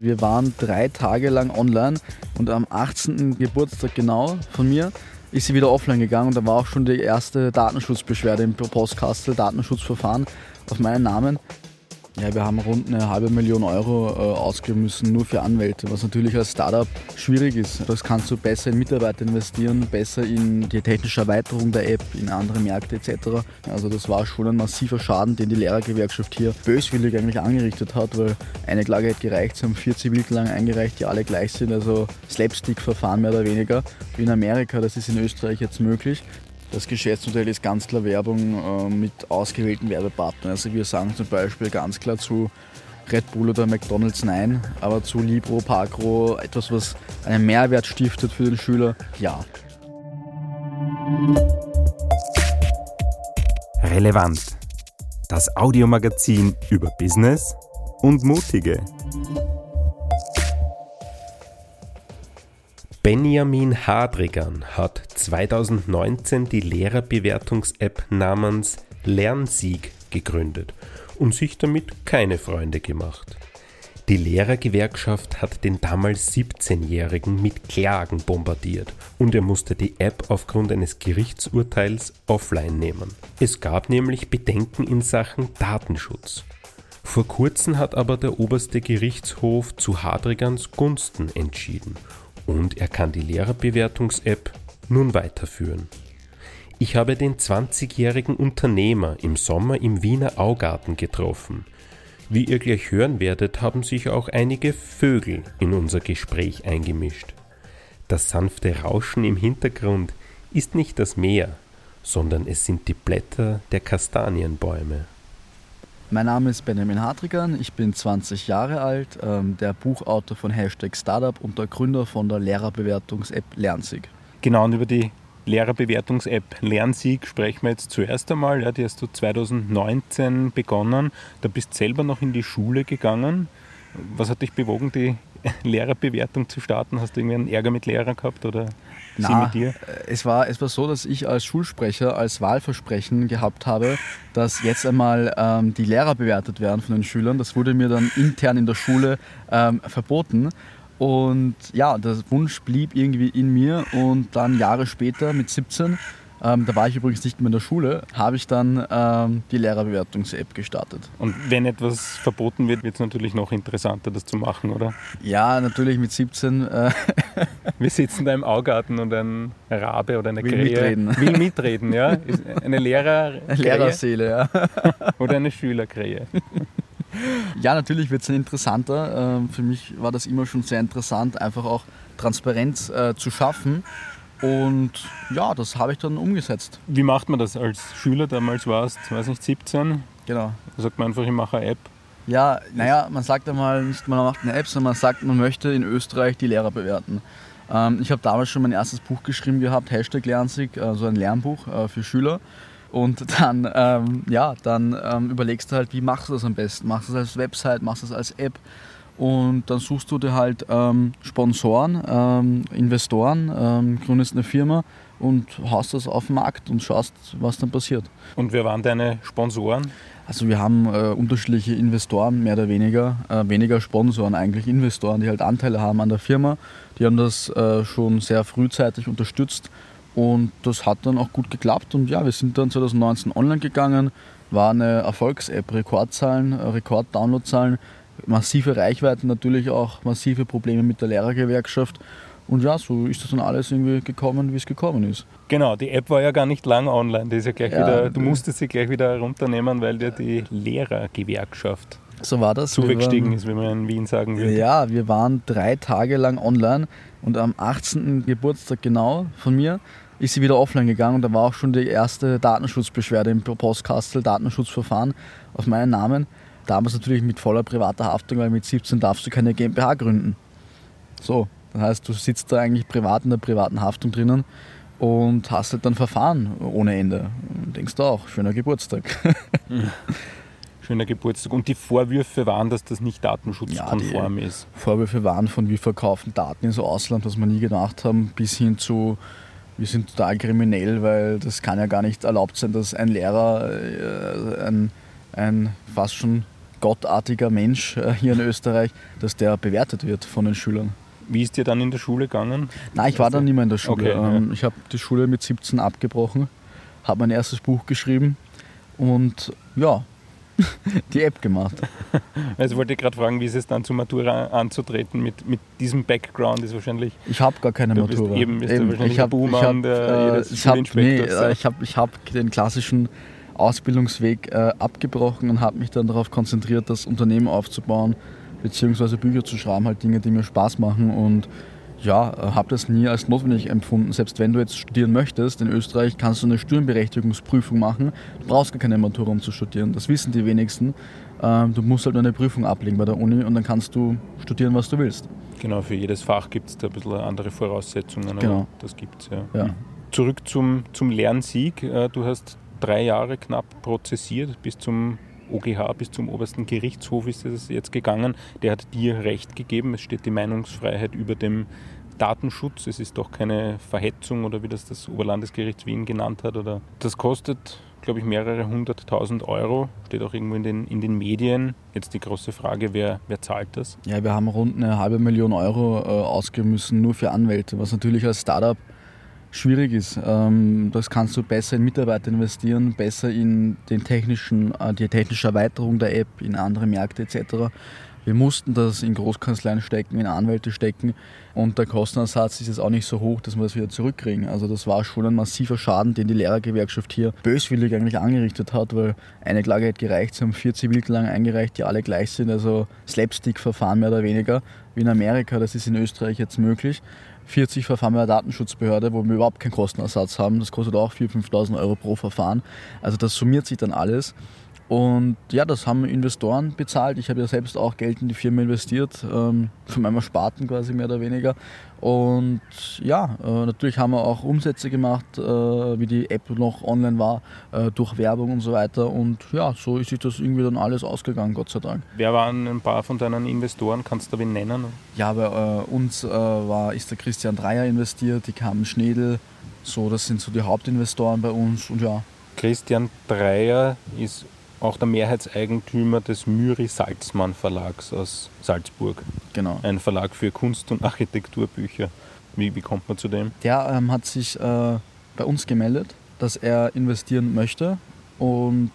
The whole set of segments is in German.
Wir waren drei Tage lang online und am 18. Geburtstag genau von mir ist sie wieder offline gegangen und da war auch schon die erste Datenschutzbeschwerde im Postkastel, Datenschutzverfahren auf meinen Namen. Ja, wir haben rund eine halbe Million Euro äh, ausgeben müssen, nur für Anwälte, was natürlich als Startup schwierig ist. Das kannst du besser in Mitarbeiter investieren, besser in die technische Erweiterung der App, in andere Märkte etc. Also das war schon ein massiver Schaden, den die Lehrergewerkschaft hier böswillig eigentlich angerichtet hat, weil eine Klage hätte gereicht, sie haben vier Zivilklagen eingereicht, die alle gleich sind, also Slapstick-Verfahren mehr oder weniger. Wie in Amerika, das ist in Österreich jetzt möglich. Das Geschäftsmodell ist ganz klar Werbung äh, mit ausgewählten Werbepartnern. Also wir sagen zum Beispiel ganz klar zu Red Bull oder McDonalds nein, aber zu Libro, Parkro, etwas, was einen Mehrwert stiftet für den Schüler, ja. Relevant. Das Audiomagazin über Business und Mutige. Benjamin Hadrigan hat 2019 die Lehrerbewertungs-App namens Lernsieg gegründet und sich damit keine Freunde gemacht. Die Lehrergewerkschaft hat den damals 17-Jährigen mit Klagen bombardiert und er musste die App aufgrund eines Gerichtsurteils offline nehmen. Es gab nämlich Bedenken in Sachen Datenschutz. Vor kurzem hat aber der oberste Gerichtshof zu Hadrigans Gunsten entschieden und er kann die Lehrerbewertungs-App nun weiterführen. Ich habe den 20-jährigen Unternehmer im Sommer im Wiener Augarten getroffen. Wie ihr gleich hören werdet, haben sich auch einige Vögel in unser Gespräch eingemischt. Das sanfte Rauschen im Hintergrund ist nicht das Meer, sondern es sind die Blätter der Kastanienbäume. Mein Name ist Benjamin Hartrigan, ich bin 20 Jahre alt, ähm, der Buchautor von Hashtag Startup und der Gründer von der Lehrerbewertungs-App Lernsieg. Genau, und über die Lehrerbewertungs-App Lernsieg sprechen wir jetzt zuerst einmal. Ja, die hast du 2019 begonnen. Da bist selber noch in die Schule gegangen. Was hat dich bewogen, die Lehrerbewertung zu starten? Hast du irgendwie einen Ärger mit Lehrern gehabt oder na, sie mit dir? Es war, es war so, dass ich als Schulsprecher als Wahlversprechen gehabt habe, dass jetzt einmal ähm, die Lehrer bewertet werden von den Schülern. Das wurde mir dann intern in der Schule ähm, verboten. Und ja, der Wunsch blieb irgendwie in mir und dann Jahre später mit 17 ähm, da war ich übrigens nicht mehr in der Schule, habe ich dann ähm, die Lehrerbewertungs-App gestartet. Und wenn etwas verboten wird, wird es natürlich noch interessanter, das zu machen, oder? Ja, natürlich mit 17. Äh Wir sitzen da im Augarten und ein Rabe oder eine will Krähe mitreden. will mitreden. Ja? Ist eine Lehrer Lehrerseele, ja. oder eine Schülerkrähe. Ja, natürlich wird es interessanter. Ähm, für mich war das immer schon sehr interessant, einfach auch Transparenz äh, zu schaffen und ja, das habe ich dann umgesetzt. Wie macht man das als Schüler? Damals warst weiß nicht, 17. Genau. Da sagt man einfach, ich mache eine App. Ja, naja, man sagt einmal nicht, man macht eine App, sondern man sagt, man möchte in Österreich die Lehrer bewerten. Ähm, ich habe damals schon mein erstes Buch geschrieben gehabt, Hashtag Lernsieg, also ein Lernbuch äh, für Schüler. Und dann, ähm, ja, dann ähm, überlegst du halt, wie machst du das am besten? Machst du das als Website, machst du das als App? Und dann suchst du dir halt ähm, Sponsoren, ähm, Investoren, ähm, gründest eine Firma und haust das auf den Markt und schaust, was dann passiert. Und wer waren deine Sponsoren? Also wir haben äh, unterschiedliche Investoren, mehr oder weniger, äh, weniger Sponsoren eigentlich, Investoren, die halt Anteile haben an der Firma. Die haben das äh, schon sehr frühzeitig unterstützt und das hat dann auch gut geklappt. Und ja, wir sind dann 2019 online gegangen, war eine Erfolgs-App, Rekordzahlen, äh, Rekord-Downloadzahlen massive Reichweiten, natürlich auch massive Probleme mit der Lehrergewerkschaft. Und ja, so ist das dann alles irgendwie gekommen, wie es gekommen ist. Genau, die App war ja gar nicht lang online. Die ist ja gleich ja, wieder, du musstest sie gleich wieder runternehmen, weil dir die Lehrergewerkschaft so war das. zugestiegen ist, wie man in Wien sagen würde. Ja, wir waren drei Tage lang online und am 18. Geburtstag genau von mir ist sie wieder offline gegangen und da war auch schon die erste Datenschutzbeschwerde im Postkastel, Datenschutzverfahren auf meinen Namen. Damals natürlich mit voller privater Haftung, weil mit 17 darfst du keine GmbH gründen. So, das heißt, du sitzt da eigentlich privat in der privaten Haftung drinnen und hast halt dann Verfahren ohne Ende. Und denkst du auch, schöner Geburtstag. Schöner Geburtstag. Und die Vorwürfe waren, dass das nicht datenschutzkonform ja, ist? Vorwürfe waren von, wir verkaufen Daten ins Ausland, was wir nie gedacht haben, bis hin zu, wir sind total kriminell, weil das kann ja gar nicht erlaubt sein, dass ein Lehrer äh, ein, ein fast schon gottartiger Mensch äh, hier in Österreich, dass der bewertet wird von den Schülern. Wie ist dir dann in der Schule gegangen? Nein, ich war dann nicht mehr in der Schule. Okay, ähm. Ich habe die Schule mit 17 abgebrochen, habe mein erstes Buch geschrieben und ja, die App gemacht. Also wollte ich gerade fragen, wie ist es dann zur Matura anzutreten mit, mit diesem Background ist wahrscheinlich. Ich habe gar keine Matura. Bist eben bist eben, ich hab, Buhmann, ich hab, der äh, ich hab, nee, äh, ich habe ich hab den klassischen Ausbildungsweg äh, abgebrochen und habe mich dann darauf konzentriert, das Unternehmen aufzubauen, beziehungsweise Bücher zu schreiben, halt Dinge, die mir Spaß machen und ja, äh, habe das nie als notwendig empfunden. Selbst wenn du jetzt studieren möchtest, in Österreich kannst du eine Studienberechtigungsprüfung machen. Du brauchst gar keine Matura, um zu studieren. Das wissen die wenigsten. Ähm, du musst halt eine Prüfung ablegen bei der Uni und dann kannst du studieren, was du willst. Genau, für jedes Fach gibt es da ein bisschen andere Voraussetzungen. Genau. Das gibt es, ja. ja. Zurück zum, zum Lernsieg. Äh, du hast drei Jahre knapp prozessiert bis zum OGH bis zum obersten Gerichtshof ist es jetzt gegangen. Der hat dir Recht gegeben. Es steht die Meinungsfreiheit über dem Datenschutz. Es ist doch keine Verhetzung oder wie das das Oberlandesgericht Wien genannt hat. Oder das kostet, glaube ich, mehrere hunderttausend Euro. Steht auch irgendwo in den, in den Medien. Jetzt die große Frage, wer, wer zahlt das? Ja, wir haben rund eine halbe Million Euro äh, ausgeben müssen, nur für Anwälte, was natürlich als Startup schwierig ist. Ähm, das kannst du besser in Mitarbeiter investieren, besser in den technischen, äh, die technische Erweiterung der App, in andere Märkte etc. Wir mussten das in Großkanzleien stecken, in Anwälte stecken und der Kostenersatz ist jetzt auch nicht so hoch, dass wir das wieder zurückkriegen. Also das war schon ein massiver Schaden, den die Lehrergewerkschaft hier böswillig eigentlich angerichtet hat, weil eine Klage hat gereicht, sie haben vier Zivilklagen eingereicht, die alle gleich sind, also Slapstick-Verfahren mehr oder weniger, wie in Amerika, das ist in Österreich jetzt möglich. 40 Verfahren bei der Datenschutzbehörde, wo wir überhaupt keinen Kostenersatz haben. Das kostet auch 4.000, 5.000 Euro pro Verfahren. Also das summiert sich dann alles. Und ja, das haben Investoren bezahlt. Ich habe ja selbst auch Geld in die Firma investiert, ähm, von meinem Sparten quasi mehr oder weniger. Und ja, äh, natürlich haben wir auch Umsätze gemacht, äh, wie die App noch online war, äh, durch Werbung und so weiter. Und ja, so ist sich das irgendwie dann alles ausgegangen, Gott sei Dank. Wer waren ein paar von deinen Investoren? Kannst du wen nennen? Ja, bei uns war, ist der Christian Dreier investiert, die Carmen Schnedel. So, das sind so die Hauptinvestoren bei uns. Und ja. Christian Dreier ist auch der Mehrheitseigentümer des Müri Salzmann Verlags aus Salzburg. Genau. Ein Verlag für Kunst- und Architekturbücher. Wie, wie kommt man zu dem? Der ähm, hat sich äh, bei uns gemeldet, dass er investieren möchte und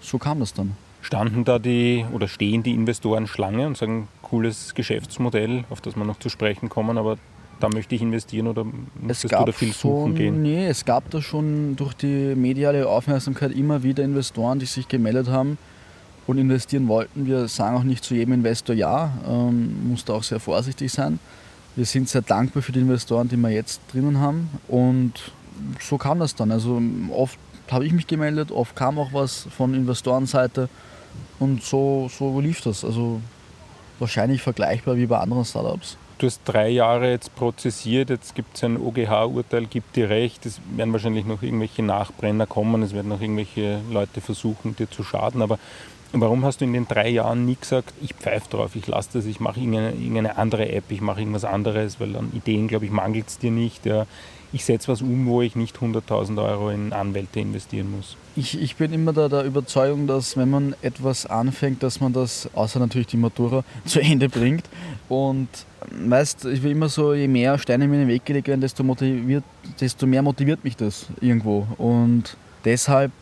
so kam das dann. Standen da die oder stehen die Investoren Schlange und sagen, cooles Geschäftsmodell, auf das wir noch zu sprechen kommen, aber da möchte ich investieren oder musstest du da viel suchen gehen? Nee, es gab da schon durch die mediale Aufmerksamkeit immer wieder Investoren, die sich gemeldet haben und investieren wollten. Wir sagen auch nicht zu jedem Investor ja, ähm, muss da auch sehr vorsichtig sein. Wir sind sehr dankbar für die Investoren, die wir jetzt drinnen haben und so kam das dann. Also oft habe ich mich gemeldet, oft kam auch was von Investorenseite und so, so lief das. Also wahrscheinlich vergleichbar wie bei anderen Startups. Du hast drei Jahre jetzt prozessiert, jetzt gibt es ein OGH-Urteil, gibt dir recht, es werden wahrscheinlich noch irgendwelche Nachbrenner kommen, es werden noch irgendwelche Leute versuchen, dir zu schaden, aber warum hast du in den drei Jahren nie gesagt, ich pfeife drauf, ich lasse das, ich mache irgendeine, irgendeine, andere App, ich mache irgendwas anderes, weil an Ideen, glaube ich, mangelt es dir nicht. Ja ich setze was um, wo ich nicht 100.000 Euro in Anwälte investieren muss. Ich, ich bin immer der, der Überzeugung, dass wenn man etwas anfängt, dass man das, außer natürlich die Matura, zu Ende bringt. Und weißt, ich will immer so, je mehr Steine mir in den Weg gelegt werden, desto, motiviert, desto mehr motiviert mich das irgendwo. Und deshalb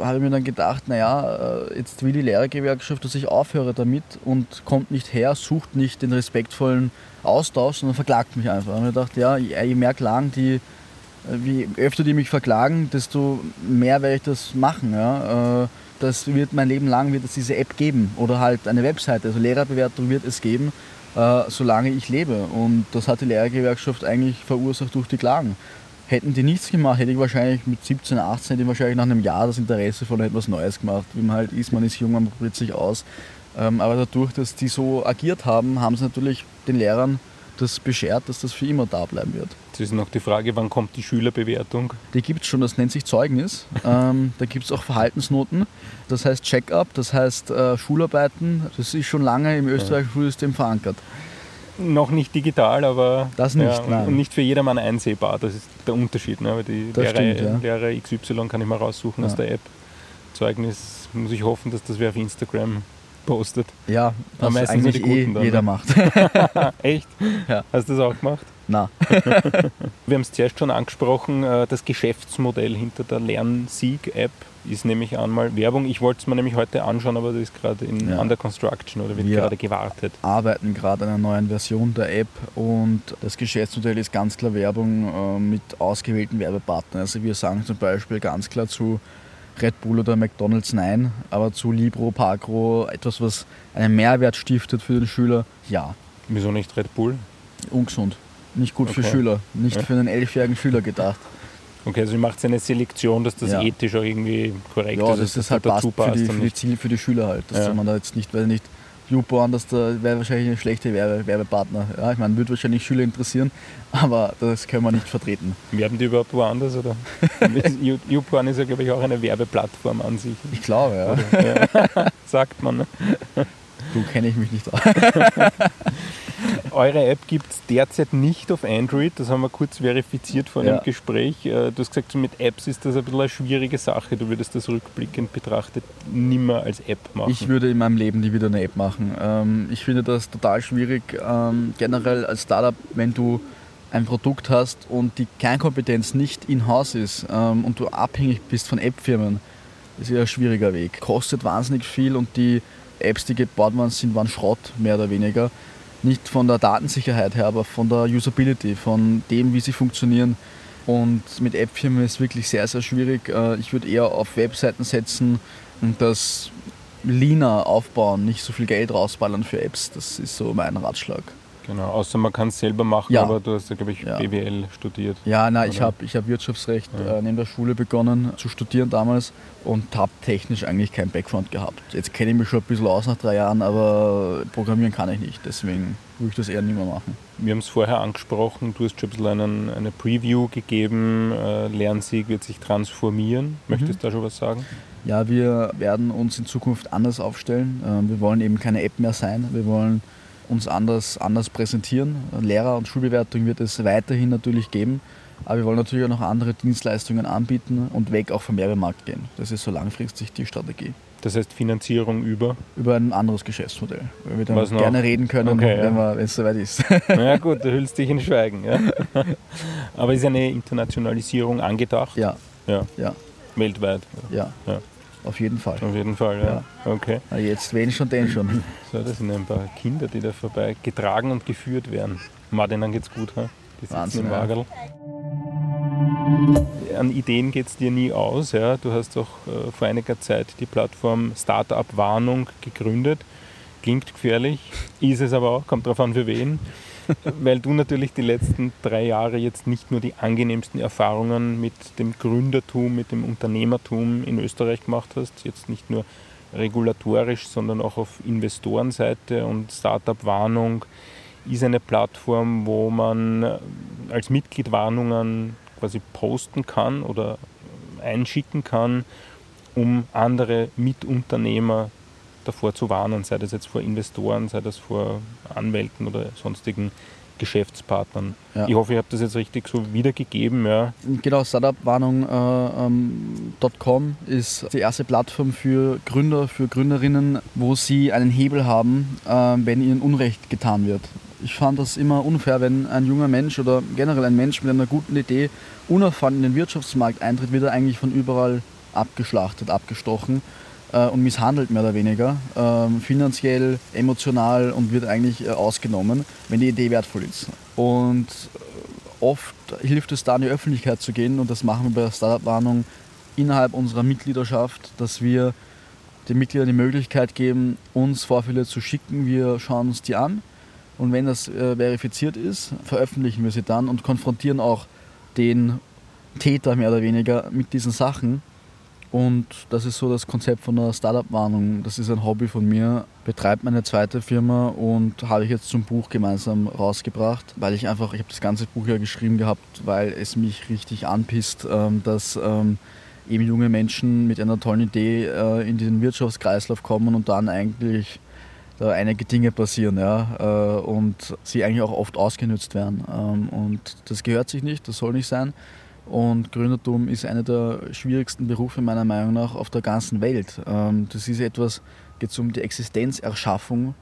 habe ich mir dann gedacht, naja, äh, jetzt will die Lehrergewerkschaft, dass ich aufhöre damit und kommt nicht her, sucht nicht den respektvollen Austausch, sondern verklagt mich einfach. Und ich dachte, ja, je mehr Klagen die, äh, wie öfter die mich verklagen, desto mehr werde ich das machen. Ja. Das wird mein Leben lang wird es diese App geben oder halt eine Webseite. Also Lehrerbewertung wird es geben, solange ich lebe. Und das hat die Lehrergewerkschaft eigentlich verursacht durch die Klagen. Hätten die nichts gemacht, hätte ich wahrscheinlich mit 17, 18, hätte ich wahrscheinlich nach einem Jahr das Interesse von etwas Neues gemacht. Wie man halt ist, man ist jung, man probiert sich aus. Ähm, aber dadurch, dass die so agiert haben, haben sie natürlich den Lehrern das beschert, dass das für immer da bleiben wird. Jetzt ist noch die Frage, wann kommt die Schülerbewertung? Die gibt es schon, das nennt sich Zeugnis. ähm, da gibt es auch Verhaltensnoten, das heißt Check-up, das heißt äh, Schularbeiten. Das ist schon lange im österreichischen Schulsystem verankert noch nicht digital, aber das nicht, ja, und nicht für jedermann einsehbar. Das ist der Unterschied. Ne? die Lehrer, stimmt, ja. Lehrer XY kann ich mal raussuchen ja. aus der App. Zeugnis muss ich hoffen, dass das wer auf Instagram postet. Ja, was meistens nur eigentlich die eh dann, jeder ne? macht. Echt? Ja. Hast du das auch gemacht? Na, Wir haben es zuerst schon angesprochen, äh, das Geschäftsmodell hinter der Lernsieg-App ist nämlich einmal Werbung. Ich wollte es mir nämlich heute anschauen, aber das ist gerade in Ja. Under Construction oder wird Wir- gerade gewartet. arbeiten gerade an einer neuen Version der App und das Geschäftsmodell ist ganz klar Werbung äh, mit ausgewählten Werbepartnern. Also wir sagen zum Beispiel ganz klar zu Red Bull oder McDonalds nein, aber zu Libro, Parkro, etwas, was einen Mehrwert stiftet für den Schüler, ja. Wieso nicht Red Bull? Ungesund. Nicht gut für Okay. Schüler, nicht Ja. für einen elfjährigen Schüler gedacht. Okay, also ihr macht eine Selektion, dass das Ja. ethisch auch irgendwie korrekt Ja, ist, das dass ist halt dazu passt für die, für die nicht- Ziel, für die Schüler halt. Dass Ja. man da jetzt nicht, weil nicht YouPorn, das da wäre wahrscheinlich eine schlechte Werbe, Werbepartner. Ja, ich meine, würde wahrscheinlich Schüler interessieren, aber das können wir nicht vertreten. Werden die überhaupt woanders? Oder? You- YouPorn ist ja, glaube ich, auch eine Werbeplattform an sich. Ich glaube, ja. Ja. Sagt man. Ne? Du kenne ich mich nicht aus. Eure App gibt es derzeit nicht auf Android, das haben wir kurz verifiziert vor dem Ja. Gespräch. Äh, Du hast gesagt, mit Apps ist das ein bisschen eine schwierige Sache. Du würdest das rückblickend betrachtet nimmer als App machen. Ich würde in meinem Leben nie wieder eine App machen. Ähm, ich finde das total schwierig, ähm, generell als Startup, wenn du ein Produkt hast und die Kernkompetenz nicht in-house ist ähm, und du abhängig bist von App-Firmen, ist ja ein schwieriger Weg. Kostet wahnsinnig viel und die Apps, die gebaut worden sind, waren Schrott, mehr oder weniger. Nicht von der Datensicherheit her, aber von der Usability, von dem, wie sie funktionieren. Und mit App-Firmen ist wirklich sehr, sehr schwierig. Äh, Ich würde eher auf Webseiten setzen und das leaner aufbauen, nicht so viel Geld rausballern für Apps. Das ist so mein Ratschlag. Genau, außer man kann es selber machen, Ja. aber du hast ja, glaube ich, Ja. BWL studiert. Ja, ich Oder? habe ich hab Wirtschaftsrecht Ja. äh, neben der Schule begonnen zu studieren damals und habe technisch eigentlich keinen Background gehabt. Jetzt kenne ich mich schon ein bisschen aus nach drei Jahren, aber programmieren kann ich nicht. Deswegen würde ich das eher nicht mehr machen. Wir haben es vorher angesprochen, du hast schon ein bisschen einen, eine Preview gegeben. Äh, Lernsieg wird sich transformieren. Möchtest du da schon was sagen? Ja, wir werden uns in Zukunft anders aufstellen. Ähm, Wir wollen eben keine App mehr sein. Wir wollen uns anders, anders präsentieren. Lehrer- und Schulbewertung wird es weiterhin natürlich geben. Aber wir wollen natürlich auch noch andere Dienstleistungen anbieten und weg auch vom Werbemarkt gehen. Das ist so langfristig die Strategie. Das heißt Finanzierung über. Über ein anderes Geschäftsmodell. Weil wir dann Was noch? gerne reden können, Okay, wenn ja. es soweit ist. Na ja, gut, du hüllst dich in Schweigen. Ja? Aber ist eine Internationalisierung angedacht? ja, Ja. Ja. Weltweit, ja, Ja. Auf jeden Fall. auf jeden Fall. Ja. Okay. Na, Jetzt wen schon, den schon. So, das sind ein paar Kinder, die da vorbei getragen und geführt werden. Martin, geht's gut, ha? Die sitzen Wahnsinn, im ja. Wagerl. An Ideen geht es dir nie aus. Ja? Du hast auch äh, vor einiger Zeit die Plattform Startup Warnung gegründet. Klingt gefährlich, ist es aber auch, kommt darauf an für wen. Weil du natürlich die letzten drei Jahre jetzt nicht nur die angenehmsten Erfahrungen mit dem Gründertum, mit dem Unternehmertum in Österreich gemacht hast. Jetzt nicht nur regulatorisch, sondern auch auf Investorenseite und Startup-Warnung ist eine Plattform, wo man äh, als Mitglied Warnungen quasi posten kann oder einschicken kann, um andere Mitunternehmer davor zu warnen, sei das jetzt vor Investoren, sei das vor Anwälten oder sonstigen Geschäftspartnern. Ja. Ich hoffe, ich habe das jetzt richtig so wiedergegeben. Ja. Genau, Startupwarnung.com ist die erste Plattform für Gründer, für Gründerinnen, wo sie einen Hebel haben, äh, wenn ihnen Unrecht getan wird. Ich fand das immer unfair, wenn ein junger Mensch oder generell ein Mensch mit einer guten Idee unerfahren in den Wirtschaftsmarkt eintritt, wird er eigentlich von überall abgeschlachtet, abgestochen äh, und misshandelt mehr oder weniger, ähm, finanziell, emotional und wird eigentlich äh, ausgenommen, wenn die Idee wertvoll ist. Und oft hilft es da, in die Öffentlichkeit zu gehen und das machen wir bei der Startup-Warnung innerhalb unserer Mitgliedschaft, dass wir den Mitgliedern die Möglichkeit geben, uns Vorfälle zu schicken. Wir schauen uns die an und wenn das äh, verifiziert ist, veröffentlichen wir sie dann und konfrontieren auch den Täter mehr oder weniger mit diesen Sachen. Und das ist so das Konzept von der Startup-Warnung. Das ist ein Hobby von mir, betreibt meine zweite Firma und habe ich jetzt zum Buch gemeinsam rausgebracht, weil ich einfach, ich habe das ganze Buch ja geschrieben gehabt, weil es mich richtig anpisst, ähm, dass ähm, eben junge Menschen mit einer tollen Idee äh, in den Wirtschaftskreislauf kommen und dann eigentlich da einige Dinge passieren ja, äh, und sie eigentlich auch oft ausgenutzt werden. Ähm, und das gehört sich nicht, das soll nicht sein. Und Gründertum ist einer der schwierigsten Berufe meiner Meinung nach auf der ganzen Welt. Ähm, das ist etwas, geht um die Existenzerschaffung.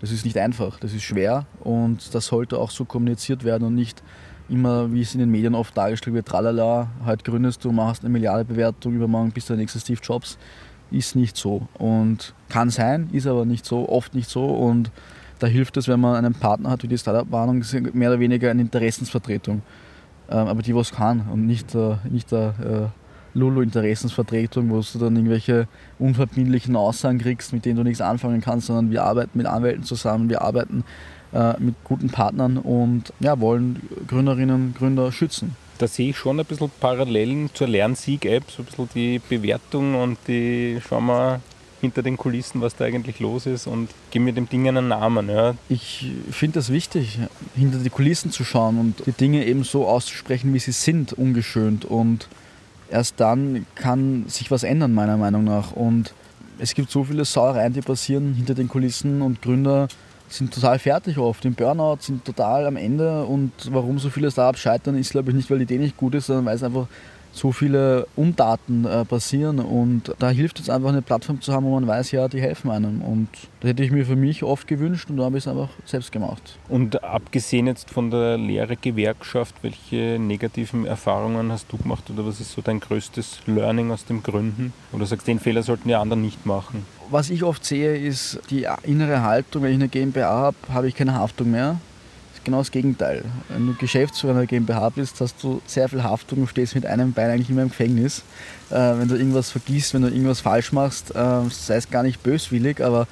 Das ist nicht einfach, das ist schwer und das sollte auch so kommuniziert werden und nicht immer, wie es in den Medien oft dargestellt wird, tralala, heute gründest du, machst eine Milliardebewertung, übermorgen bist du der nächste Steve Jobs. Ist nicht so und kann sein, ist aber nicht so, oft nicht so und da hilft es, wenn man einen Partner hat wie die Startup-Warnung, mehr oder weniger eine Interessensvertretung. Ähm, aber die, was kann und nicht, äh, nicht der äh, Lulu-Interessensvertretung, wo du dann irgendwelche unverbindlichen Aussagen kriegst, mit denen du nichts anfangen kannst, sondern wir arbeiten mit Anwälten zusammen, wir arbeiten äh, mit guten Partnern und ja, wollen Gründerinnen und Gründer schützen. Da sehe ich schon ein bisschen Parallelen zur Lernsieg-App, so ein bisschen die Bewertung und die, schauen wir, hinter den Kulissen, was da eigentlich los ist und gib mir dem Ding einen Namen. Ja. Ich finde es wichtig, hinter die Kulissen zu schauen und die Dinge eben so auszusprechen, wie sie sind, ungeschönt. Und erst dann kann sich was ändern, meiner Meinung nach. Und es gibt so viele Sauereien, die passieren hinter den Kulissen und Gründer sind total fertig oft, im Burnout, sind total am Ende und warum so viele Startups scheitern, ist glaube ich nicht, weil die Idee nicht gut ist, sondern weil es einfach so viele Umdaten äh, passieren und da hilft es einfach eine Plattform zu haben, wo man weiß, ja, die helfen einem und das hätte ich mir für mich oft gewünscht und da habe ich es einfach selbst gemacht. Und abgesehen jetzt von der Lehrergewerkschaft, welche negativen Erfahrungen hast du gemacht oder was ist so dein größtes Learning aus dem Gründen? Oder sagst du, den Fehler sollten die anderen nicht machen? Was ich oft sehe, ist die innere Haltung, wenn ich eine GmbH habe, habe ich keine Haftung mehr genau das Gegenteil. Wenn du Geschäftsführer einer GmbH bist, hast du sehr viel Haftung und stehst mit einem Bein eigentlich immer im Gefängnis. Äh, wenn du irgendwas vergisst, wenn du irgendwas falsch machst, äh, sei es gar nicht böswillig, aber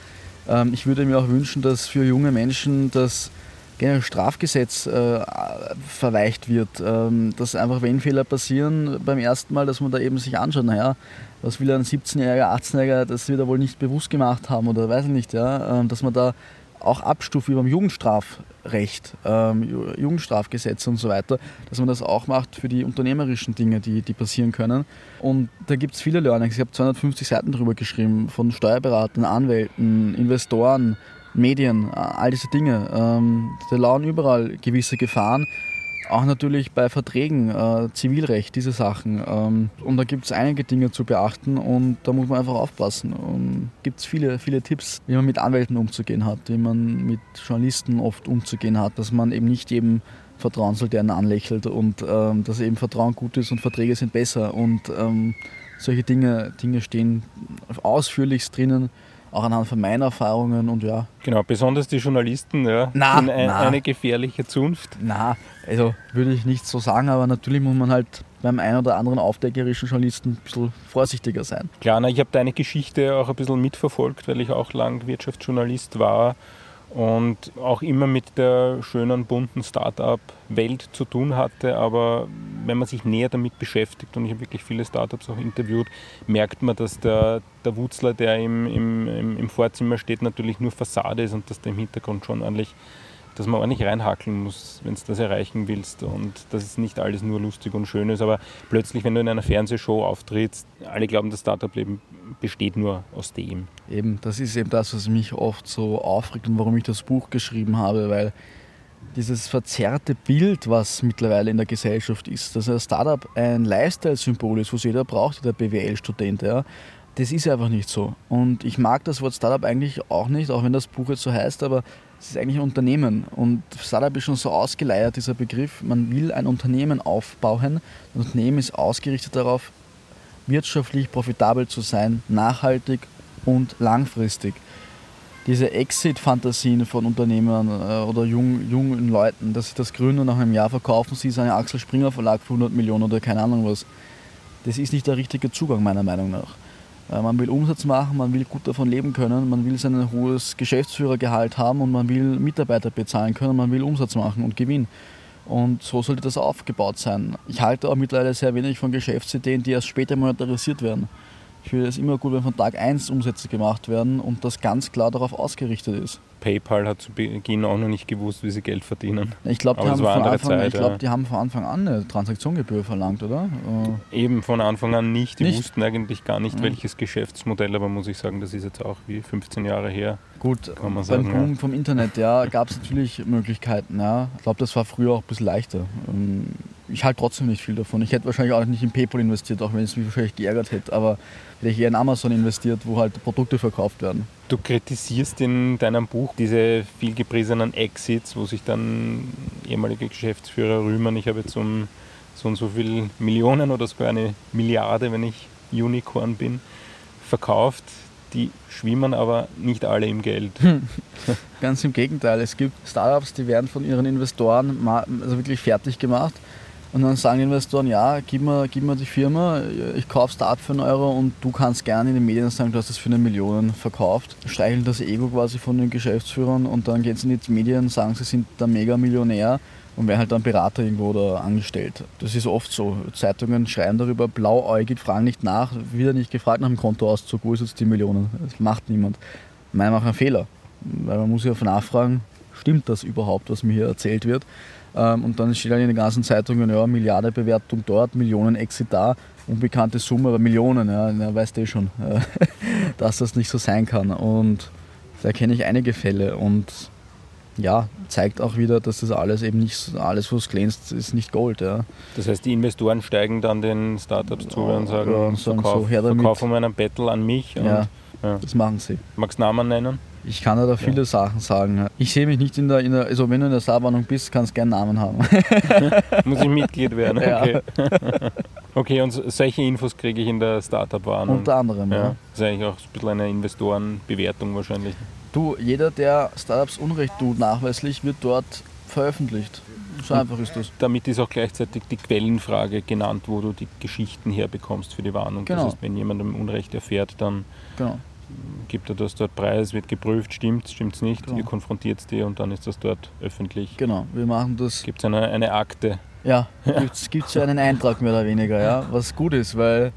äh, ich würde mir auch wünschen, dass für junge Menschen das Strafgesetz äh, verweicht wird. Ähm, dass einfach, wenn Fehler passieren beim ersten Mal, dass man da eben sich anschaut, naja, was will ein 17-Jähriger, 18-Jähriger, das wird er wohl nicht bewusst gemacht haben oder weiß ich nicht, ja, ähm, dass man da auch abstuft wie beim Jugendstrafrecht, ähm, Jugendstrafgesetz und so weiter, dass man das auch macht für die unternehmerischen Dinge, die, die passieren können. Und da gibt es viele Learnings. Ich habe 250 Seiten darüber geschrieben, von Steuerberatern, Anwälten, Investoren, Medien, all diese Dinge. Ähm, da lauern überall gewisse Gefahren auch natürlich bei Verträgen, äh, Zivilrecht, diese Sachen. Ähm, und da gibt es einige Dinge zu beachten und da muss man einfach aufpassen. Gibt es viele, viele Tipps, wie man mit Anwälten umzugehen hat, wie man mit Journalisten oft umzugehen hat, dass man eben nicht jedem vertrauen soll, der einen anlächelt und ähm, dass eben Vertrauen gut ist und Verträge sind besser. Und ähm, solche Dinge, Dinge stehen ausführlichst drinnen auch anhand von meinen Erfahrungen und ja. Genau, besonders die Journalisten, ja, na, sind ein, na. eine gefährliche Zunft. Na, also würde ich nicht so sagen, aber natürlich muss man halt beim einen oder anderen aufdeckerischen Journalisten ein bisschen vorsichtiger sein. Klar, na, ich habe deine Geschichte auch ein bisschen mitverfolgt, weil ich auch lang Wirtschaftsjournalist war und auch immer mit der schönen, bunten Start-up-Welt zu tun hatte. Aber wenn man sich näher damit beschäftigt, und ich habe wirklich viele Startups auch interviewt, merkt man, dass der, der Wutzler, der im, im, im Vorzimmer steht, natürlich nur Fassade ist und dass der im Hintergrund schon ordentlich dass man ordentlich reinhackeln muss, wenn du das erreichen willst und dass es nicht alles nur lustig und schön ist, aber plötzlich, wenn du in einer Fernsehshow auftrittst, alle glauben, das Startup-Leben besteht nur aus dem. Eben, das ist eben das, was mich oft so aufregt und warum ich das Buch geschrieben habe, weil dieses verzerrte Bild, was mittlerweile in der Gesellschaft ist, dass ein Startup ein Lifestyle-Symbol ist, was jeder braucht, der BWL-Student, ja, das ist einfach nicht so. Und ich mag das Wort Startup eigentlich auch nicht, auch wenn das Buch jetzt so heißt, aber es ist eigentlich ein Unternehmen. Und Startup ist schon so ausgeleiert, dieser Begriff. Man will ein Unternehmen aufbauen. Ein Unternehmen ist ausgerichtet darauf, wirtschaftlich profitabel zu sein, nachhaltig und langfristig. Diese Exit-Fantasien von Unternehmern äh, oder jungen, jungen Leuten, dass sie das gründen nach einem Jahr verkaufen sie seine Axel Springer Verlag für 100 Millionen oder keine Ahnung was. Das ist nicht der richtige Zugang meiner Meinung nach. Äh, man will Umsatz machen, man will gut davon leben können, man will sein hohes Geschäftsführergehalt haben und man will Mitarbeiter bezahlen können, man will Umsatz machen und Gewinn. Und so sollte das aufgebaut sein. Ich halte auch mittlerweile sehr wenig von Geschäftsideen, die erst später monetarisiert werden. Ich finde es immer gut, wenn von Tag 1 Umsätze gemacht werden und das ganz klar darauf ausgerichtet ist. PayPal hat zu Beginn auch noch nicht gewusst, wie sie Geld verdienen. Ich glaube, die, haben von Anfang, ich glaub, die haben von Anfang an eine Transaktionsgebühr verlangt, oder? Äh, Eben von Anfang an nicht. Die nicht? wussten eigentlich gar nicht, welches Geschäftsmodell, aber muss ich sagen, das ist jetzt auch wie 15 Jahre her. Gut, kann man sagen, beim Boom ja. vom Internet, ja, gab es natürlich Möglichkeiten. Ja. Ich glaube, das war früher auch ein bisschen leichter. Ich halte trotzdem nicht viel davon. Ich hätte wahrscheinlich auch nicht in PayPal investiert, auch wenn es mich wahrscheinlich geärgert hätte. Aber hätte ich eher in Amazon investiert, wo halt Produkte verkauft werden. Du kritisierst in deinem Buch diese viel gepriesenen Exits, wo sich dann ehemalige Geschäftsführer rühmen, ich habe jetzt um so und so viel Millionen oder sogar eine Milliarde, wenn ich Unicorn bin, verkauft. Die schwimmen aber nicht alle im Geld. Ganz im Gegenteil. Es gibt Startups, die werden von ihren Investoren also wirklich fertig gemacht und dann sagen Investoren, ja, gib mir, gib mir die Firma, ich kaufe ab für einen Euro und du kannst gerne in den Medien sagen, du hast es für eine Million verkauft. Streicheln das Ego quasi von den Geschäftsführern und dann gehen sie in die Medien, sagen, sie sind der Mega-Millionär und werden halt dann Berater irgendwo oder angestellt. Das ist oft so. Zeitungen schreiben darüber, blauäugig, fragen nicht nach, wieder nicht gefragt nach dem Kontoauszug, wo ist jetzt die Millionen? Das macht niemand. Meiner Meinung nach ein Fehler. Weil man muss ja nachfragen, stimmt das überhaupt, was mir hier erzählt wird? Ähm, und dann steht dann in den ganzen Zeitungen, ja, Milliarde Bewertung dort, Millionen Exit da, unbekannte Summe, aber Millionen, ja, ja weißt du eh schon, äh, dass das nicht so sein kann. Und da kenne ich einige Fälle und ja, zeigt auch wieder, dass das alles eben nicht, alles was glänzt, ist nicht Gold. Ja. Das heißt, die Investoren steigen dann den Startups zu und sagen, ja, und sagen verkauf, so, verkauf um einen Battle an mich. ja, ja, das machen sie. Magst du Namen nennen? Ich kann da viele ja. Sachen sagen. Ich sehe mich nicht in der, in der, also wenn du in der Starwarnung bist, kannst du gerne Namen haben. Muss ich Mitglied werden, okay. Ja. okay, und solche Infos kriege ich in der Startup-Warnung. Unter anderem, ja. ja. Das ist eigentlich auch ein bisschen eine Investorenbewertung wahrscheinlich. Du, jeder, der Startups Unrecht tut, nachweislich, wird dort veröffentlicht. So und einfach ist das. Damit ist auch gleichzeitig die Quellenfrage genannt, wo du die Geschichten herbekommst für die Warnung. Genau. Das heißt, wenn jemand Unrecht erfährt, dann genau gibt er das dort preis, wird geprüft, stimmt es, stimmt es nicht, genau. ihr konfrontiert die und dann ist das dort öffentlich. Genau, wir machen das. Gibt es eine, eine Akte? Ja, gibt es so einen Eintrag mehr oder weniger, ja, was gut ist, weil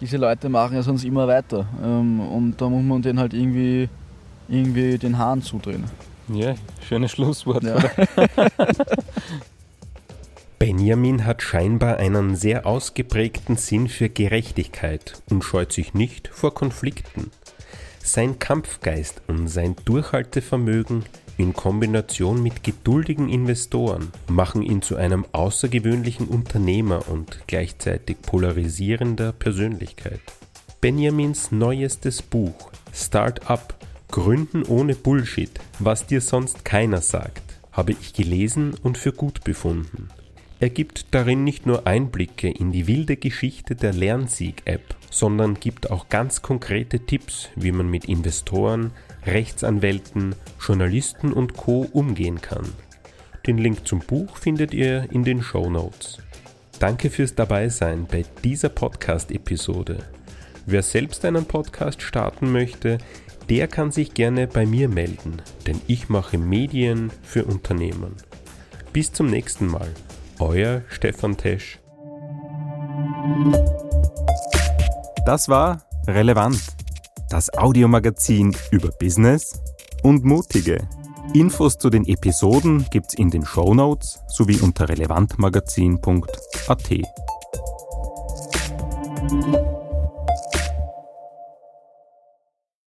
diese Leute machen ja sonst immer weiter ähm, und da muss man denen halt irgendwie, irgendwie den Hahn zudrehen. Ja, schönes Schlusswort. Ja. Benjamin hat scheinbar einen sehr ausgeprägten Sinn für Gerechtigkeit und scheut sich nicht vor Konflikten. Sein Kampfgeist und sein Durchhaltevermögen in Kombination mit geduldigen Investoren machen ihn zu einem außergewöhnlichen Unternehmer und gleichzeitig polarisierender Persönlichkeit. Benjamins neuestes Buch Start Up Gründen ohne Bullshit, was dir sonst keiner sagt, habe ich gelesen und für gut befunden. Er gibt darin nicht nur Einblicke in die wilde Geschichte der Lernsieg-App, sondern gibt auch ganz konkrete Tipps, wie man mit Investoren, Rechtsanwälten, Journalisten und Co. umgehen kann. Den Link zum Buch findet ihr in den Show Notes. Danke fürs Dabeisein bei dieser Podcast-Episode. Wer selbst einen Podcast starten möchte, der kann sich gerne bei mir melden, denn ich mache Medien für Unternehmen. Bis zum nächsten Mal. Euer Stefan Tesch. Das war Relevant, das Audiomagazin über Business und Mutige. Infos zu den Episoden gibt's in den Show Notes sowie unter relevantmagazin.at.